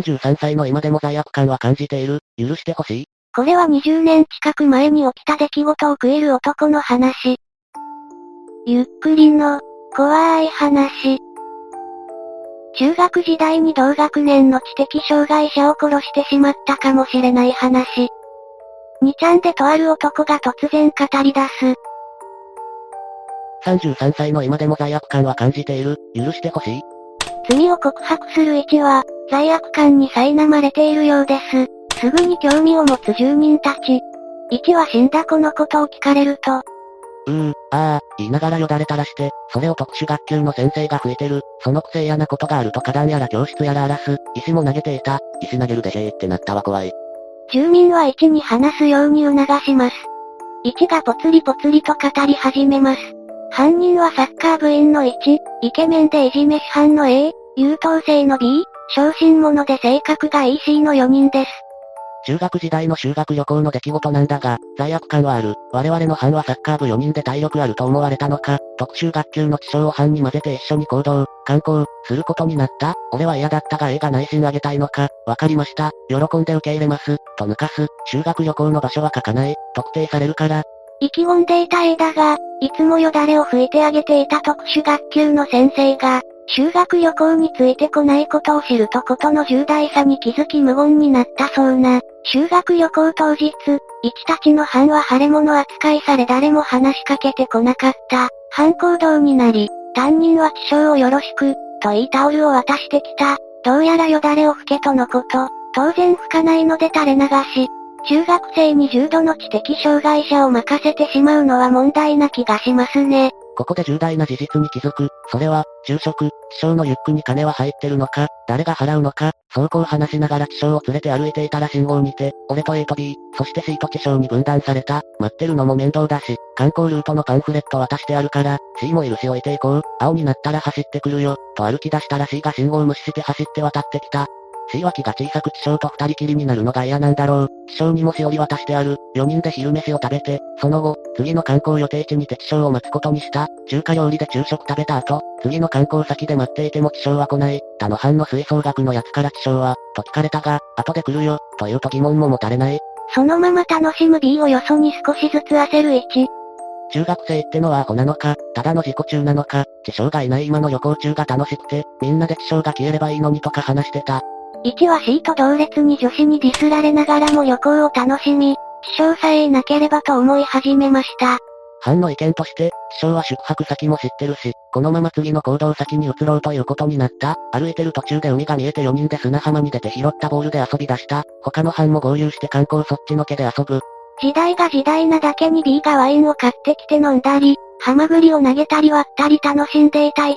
33歳の今でも罪悪感は感じている。許してほしい。これは20年近く前に起きた出来事を食える男の話。ゆっくりの、怖い話。中学時代に同学年の知的障害者を殺してしまったかもしれない話。2ちゃんでとある男が突然語り出す。33歳の今でも罪悪感は感じている。許してほしい。罪を告白する1は、罪悪感に苛まれているようです。すぐに興味を持つ住人たち。1は死んだ子のことを聞かれると、うー、ああ、言いながらよだれ垂らして、それを特殊学級の先生が吹いてる。そのくせ嫌なことがあると花壇やら教室やら荒らす。石も投げていた。石投げるでへーってなったわ怖い。住民は1に話すように促します。1がぽつりぽつりと語り始めます。犯人はサッカー部員の1、イケメンでいじめ師範の A、優等生の B、小心者で性格がいい C の4人です。中学時代の修学旅行の出来事なんだが、罪悪感はある。我々の班はサッカー部4人で体力あると思われたのか、特殊学級の知性を班に混ぜて一緒に行動、観光、することになった？俺は嫌だったが A が内心あげたいのか、わかりました。喜んで受け入れます。と抜かす。修学旅行の場所は書かない。特定されるから。意気込んでいた A だが、いつもよだれを吹いてあげていた特殊学級の先生が、修学旅行についてこないことを知るとことの重大さに気づき無言になったそうな。修学旅行当日、一たちの班は腫れ物扱いされ誰も話しかけてこなかった。班行動になり、担任は知性をよろしく、と言いタオルを渡してきた。どうやらよだれを吹けとのこと。当然吹かないので垂れ流し。中学生に重度の知的障害者を任せてしまうのは問題な気がしますね。ここで重大な事実に気づく。それは、昼食、気象のリュックに金は入ってるのか、誰が払うのか、そうこう話しながら気象を連れて歩いていたら信号にて、俺と A と B、そして C と地象に分断された。待ってるのも面倒だし、観光ルートのパンフレット渡してあるから、C もいるし置いていこう。青になったら走ってくるよ。と歩き出したら C が信号無視して走って渡ってきた。C は気が小さく気象と二人きりになるのが嫌なんだろう。気象にもし折り渡してある。4人で昼飯を食べて、その後、次の観光予定地にて気象を待つことにした。中華料理で昼食食べた後、次の観光先で待っていても気象は来ない。他の班の吹奏楽のやつから気象は、と聞かれたが、後で来るよ、と言うと疑問も持たれない。そのまま楽しむ B をよそに少しずつ焦る1。中学生ってのはアホなのか、ただの自己中なのか、知性がいない今の旅行中が楽しくて、みんなで気象が消えればいいのにとか話してた。1は C と同列に女子にディスられながらも旅行を楽しみ、気象さえいなければと思い始めました。班の意見として、気象は宿泊先も知ってるし、このまま次の行動先に移ろうということになった。歩いてる途中で海が見えて4人で砂浜に出て拾ったボールで遊び出した。他の班も合流して観光そっちのけで遊ぶ。時代が時代なだけに B がワインを買ってきて飲んだり、ハマグリを投げたり割ったり楽しんでいた1。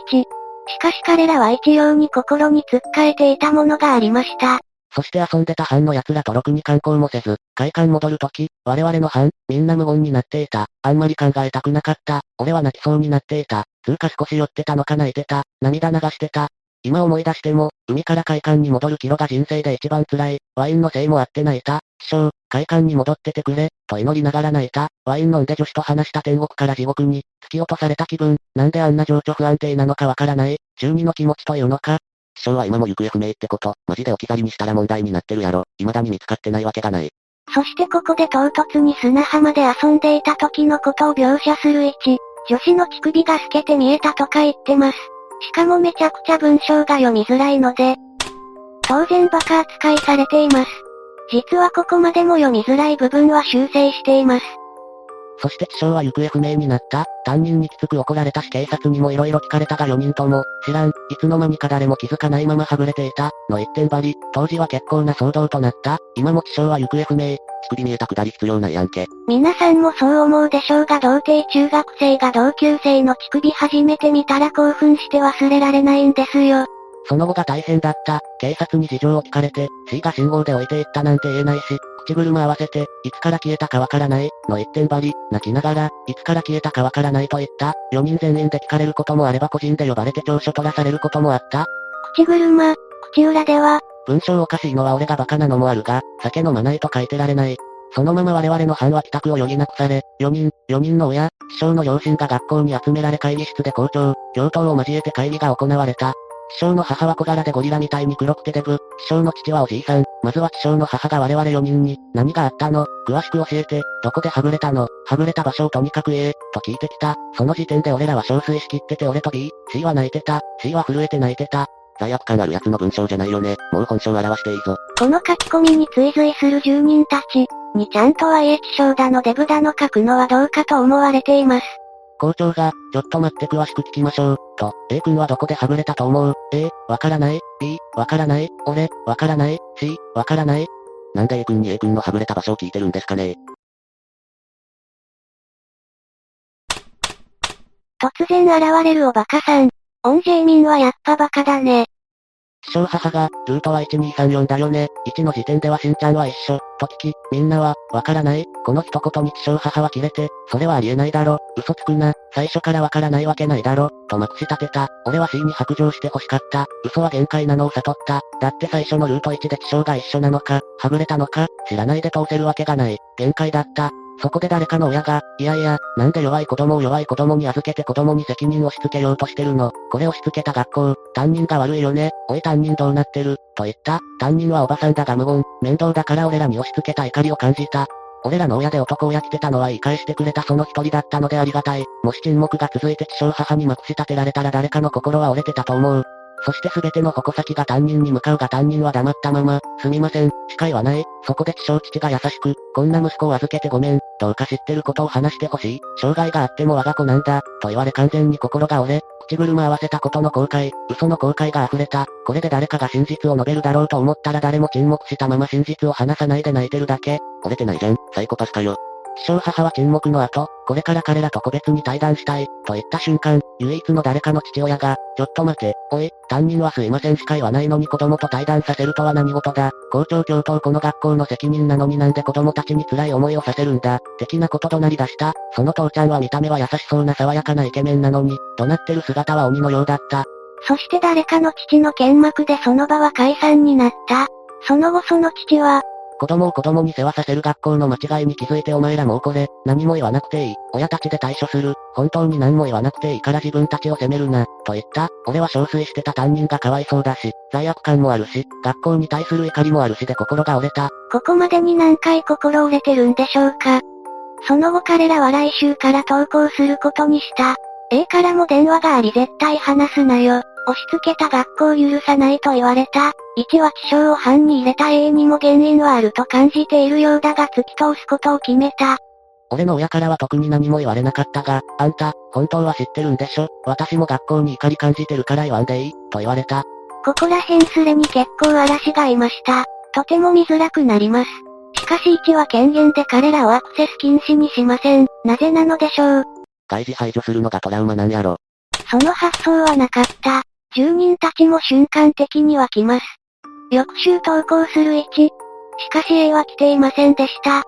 しかし彼らは一様に心に突っかえていたものがありました。そして遊んでた班の奴らとろくに観光もせず、会館戻るとき、我々の班、みんな無言になっていた。あんまり考えたくなかった。俺は泣きそうになっていた。つうか少し酔ってたのか泣いてた。涙流してた。今思い出しても、海から会館に戻るキロが人生で一番辛い。ワインのせいもあって泣いた。師匠、会館に戻っててくれ、と祈りながら泣いた。ワイン飲んで女子と話した天国から地獄に、突き落とされた気分。なんであんな情緒不安定なのかわからない。中二の気持ちというのか。師匠は今も行方不明ってこと、マジで置き去りにしたら問題になってるやろ。未だに見つかってないわけがない。そしてここで唐突に砂浜で遊んでいた時のことを描写する1。女子の乳首が透けて見えたとか言ってます。しかもめちゃくちゃ文章が読みづらいので、当然バカ扱いされています。実はここまでも読みづらい部分は修正しています。そして気象は行方不明になった。担任にきつく怒られたし警察にも色々聞かれたが4人とも、知らん、いつの間にか誰も気づかないままはぐれていた、の一点張り、当時は結構な騒動となった。今も気象は行方不明。乳首見えたくだり必要ないやんけ。皆さんもそう思うでしょうが童貞中学生が同級生の乳首初めて見たら興奮して忘れられないんですよ。その後が大変だった。警察に事情を聞かれて、C が信号で置いていったなんて言えないし、口車合わせて、いつから消えたかわからない、の一点張り、泣きながら、いつから消えたかわからないと言った。4人全員で聞かれることもあれば個人で呼ばれて調書取らされることもあった。口車、口裏では、文章おかしいのは俺がバカなのもあるが、酒飲まないと書いてられない。そのまま我々の班は帰宅を余儀なくされ、4人、4人の親、師匠の両親が学校に集められ会議室で校長、教頭を交えて会議が行われた。師匠の母は小柄でゴリラみたいに黒くてデブ。師匠の父はおじいさん。まずは師匠の母が我々4人に、何があったの？詳しく教えて、どこではぐれたの？はぐれた場所をとにかく言え、と聞いてきた。その時点で俺らは憔悴しきってて俺と B、C は泣いてた。C は震えて泣いてた。罪悪感ある奴の文章じゃないよね。もう本性を表していいぞ。この書き込みに追随する住人たち、にちゃんと IH 章だのデブだの書くのはどうかと思われています。校長が、ちょっと待って詳しく聞きましょう、と、A 君はどこではぐれたと思う ?A、わからない ?B、わからない俺、わからない ?C、わからないなんで A 君に A 君のはぐれた場所を聞いてるんですかね突然現れるおバカさん。オンジェイミンはやっぱバカだね。師匠母が、ルートは1234だよね。1の時点ではしんちゃんは一緒。と聞き、みんなは、わからないこの一言に師匠母は切れて、それはありえないだろ。嘘つくな。最初からわからないわけないだろ。とまくし立てた。俺は C に白状して欲しかった。嘘は限界なのを悟った。だって最初のルート1で気象が一緒なのか、はぐれたのか、知らないで通せるわけがない。限界だった。そこで誰かの親が、いやいや、なんで弱い子供を弱い子供に預けて子供に責任を押し付けようとしてるの？これ押し付けた学校、担任が悪いよね。おい担任どうなってる？と言った。担任はおばさんだが無言。面倒だから俺らに押し付けた怒りを感じた。俺らの親で男を焼きてたのは言い返してくれたその一人だったのでありがたい。もし沈黙が続いて気象母にまくし立てられたら誰かの心は折れてたと思う。そして全ての矛先が担任に向かうが担任は黙ったまま、すみません、司会はない。そこで気象父が優しく、こんな息子を預けてごめん、どうか知ってることを話してほしい。障害があっても我が子なんだ、と言われ完全に心が折れ、口車合わせたことの後悔、嘘の後悔が溢れた。これで誰かが真実を述べるだろうと思ったら誰も沈黙したまま真実を話さないで泣いてるだけ。折れてないじゃん、サイコパスかよ。師匠母は沈黙の後、これから彼らと個別に対談したい、と言った瞬間、唯一の誰かの父親が、ちょっと待て、おい、担任はすいません司会はないのに子供と対談させるとは何事だ。校長教頭この学校の責任なのになんで子供たちに辛い思いをさせるんだ。的なこととなり出した。その父ちゃんは見た目は優しそうな爽やかなイケメンなのに、怒鳴ってる姿は鬼のようだった。そして誰かの父の剣幕でその場は解散になった。その後その父は、子供を子供に世話させる学校の間違いに気づいてお前らもうこれ、何も言わなくていい。親たちで対処する。本当に何も言わなくていいから自分たちを責めるな。と言った。俺は憔悴してた担任がかわいそうだし、罪悪感もあるし、学校に対する怒りもあるしで心が折れた。ここまでに何回心折れてるんでしょうか。その後彼らは来週から登校することにした。A からも電話があり絶対話すなよ。押し付けた学校を許さないと言われた。1は気象を班に入れた A にも原因はあると感じているようだが突き通すことを決めた。俺の親からは特に何も言われなかったが、あんた、本当は知ってるんでしょ？私も学校に怒り感じてるから言わんでいいと言われた。ここら辺すれに結構嵐がいました。とても見づらくなります。しかし1は権限で彼らをアクセス禁止にしません。なぜなのでしょう。外事排除するのがトラウマなんやろ。その発想はなかった。住人たちも瞬間的に湧きます。翌週投稿する1。しかし A は来ていませんでした。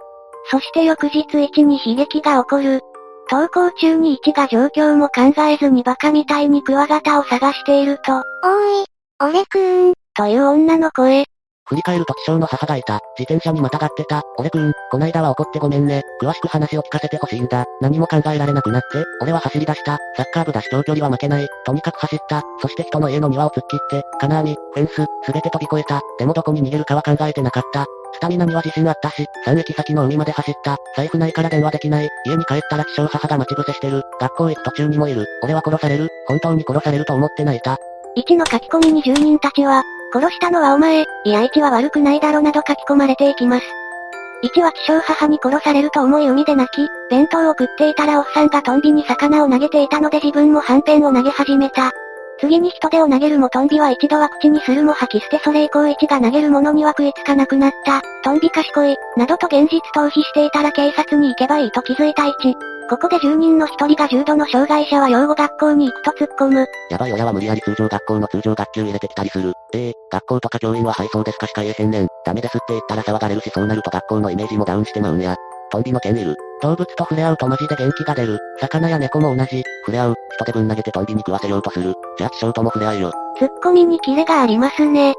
そして翌日1に悲劇が起こる。投稿中に1が状況も考えずにバカみたいにクワガタを探していると、おーい、俺くーん、という女の声。振り返ると気象の母がいた。自転車にまたがってた。俺くん、こないだは怒ってごめんね。詳しく話を聞かせてほしいんだ。何も考えられなくなって、俺は走り出した。サッカー部だし長距離は負けない。とにかく走った。そして人の家の庭を突っ切って、金網、フェンス、すべて飛び越えた。でもどこに逃げるかは考えてなかった。スタミナには自信あったし、3駅先の海まで走った。財布ないから電話できない。家に帰ったら気象母が待ち伏せしてる。学校行く途中にもいる。俺は殺される。本当に殺されると思って泣いた。1の書き込みに住人たちは、殺したのはお前、いや1は悪くないだろなど書き込まれていきます。1は気象母に殺されると思い海で泣き、弁当を食っていたらおっさんがトンビに魚を投げていたので自分もはんぺんを投げ始めた。次に人手を投げるもトンビは一度は口にするも吐き捨てそれ以降1が投げるものには食いつかなくなった。トンビ賢い、などと現実逃避していたら警察に行けばいいと気づいた1。ここで住人の一人が重度の障害者は養護学校に行くと突っ込む。やばい親は無理やり通常学校の通常学級入れてきたりする。ええー、学校とか教員は配送ですかしか言えへんねん。ダメですって言ったら騒がれるしそうなると学校のイメージもダウンしてまうんや。トンビの剣いる。動物と触れ合うとマジで元気が出る。魚や猫も同じ。触れ合う。人でぶん投げてトンビに食わせようとする。じゃあ気象とも触れ合いよ。ツッコミにキレがありますね。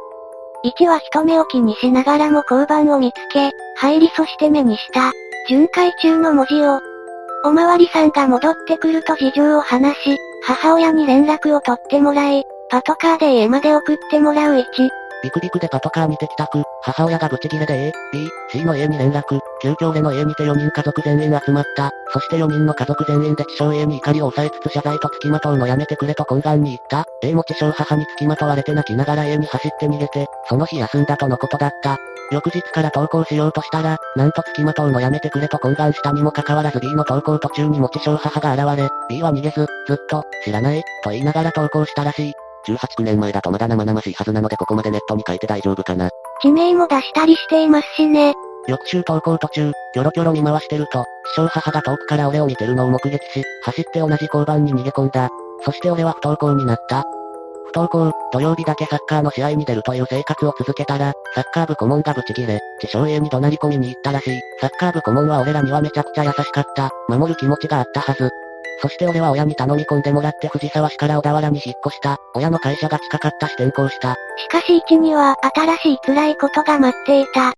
1は人目を気にしながらも交番を見つけ、入りそして目にした。巡回中の文字を、おまわりさんが戻ってくると事情を話し、母親に連絡を取ってもらい、パトカーで家まで送ってもらう1。ビクビクでパトカーにて帰宅、母親がブチギレで A、B、C の家に連絡、急遽俺の家にて4人家族全員集まった。そして4人の家族全員で地匠 A に怒りを抑えつつ謝罪と付きまとうのやめてくれと懇願に言った。A も地匠母に付きまとわれて泣きながら A に走って逃げて、その日休んだとのことだった。翌日から投稿しようとしたら、なんと付きまとうのやめてくれと懇願したにもかかわらず B の投稿途中にも地匠母が現れ、B は逃げず、ずっと、知らない、と言いながら投稿したらしい。18、9年前だとまだ生々しいはずなのでここまでネットに書いて大丈夫かな。地名も出したりしていますしね。翌週投稿途中、キョロキョロ見回してると、師匠母が遠くから俺を見てるのを目撃し、走って同じ交番に逃げ込んだ。そして俺は不登校になった。不登校、土曜日だけサッカーの試合に出るという生活を続けたら、サッカー部顧問がブチギレ、自称 A に怒鳴り込みに行ったらしい。サッカー部顧問は俺らにはめちゃくちゃ優しかった。守る気持ちがあったはず。そして俺は親に頼み込んでもらって藤沢市から小田原に引っ越した。親の会社が近かったし転校した。しかし一には新しい辛いことが待っていた。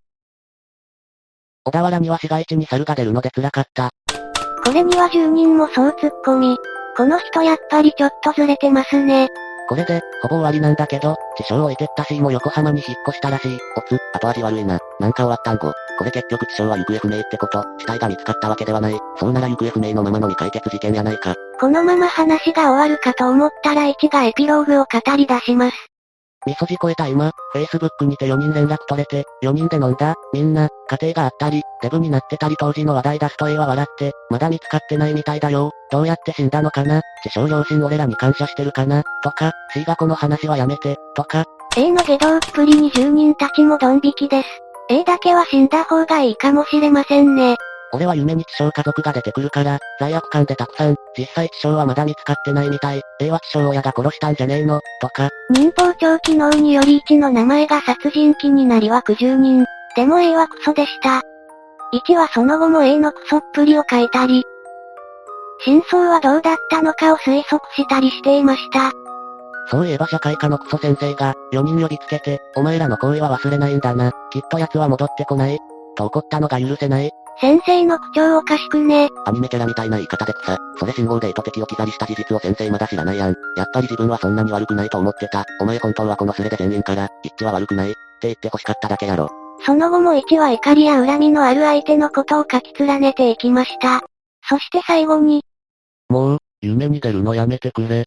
小田原には市街地に猿が出るので辛かった。これには住人もそう突っ込み。この人やっぱりちょっとずれてますね。これで、ほぼ終わりなんだけど、自称置いてったしも横浜に引っ越したらしい。おつ、後味悪いな。なんか終わったんご。これ結局地匠は行方不明ってこと死体が見つかったわけではない。そうなら行方不明のままの未解決事件やないか。このまま話が終わるかと思ったら1がエピローグを語り出します。味噌事故えた今、Facebook にて4人連絡取れて、4人で飲んだ、みんな、家庭があったり、デブになってたり当時の話題出すと A は笑って、まだ見つかってないみたいだよ。どうやって死んだのかな自称両親俺らに感謝してるかなとか、C がこの話はやめて、とか。A の下道っぷりに住人たちもドン引きです。A だけは死んだ方がいいかもしれませんね。俺は夢に地匠家族が出てくるから、罪悪感でたくさん、実際地匠はまだ見つかってないみたい、A は地匠親が殺したんじゃねえの、とか。民法庁機能により1の名前が殺人鬼になり枠住人。でも A はクソでした。1はその後も A のクソっぷりを書いたり、真相はどうだったのかを推測したりしていました。そういえば社会科のクソ先生が、4人呼びつけて、お前らの行為は忘れないんだな、きっと奴は戻ってこない、と怒ったのが許せない。先生の口調おかしくね。アニメキャラみたいな言い方で草。それ信号で意図的置き去りした事実を先生まだ知らないやん。やっぱり自分はそんなに悪くないと思ってた。お前本当はこのスレで全員から、一致は悪くない？って言って欲しかっただけやろ。その後も一は怒りや恨みのある相手のことを書き連ねていきました。そして最後に。もう、夢に出るのやめてくれ。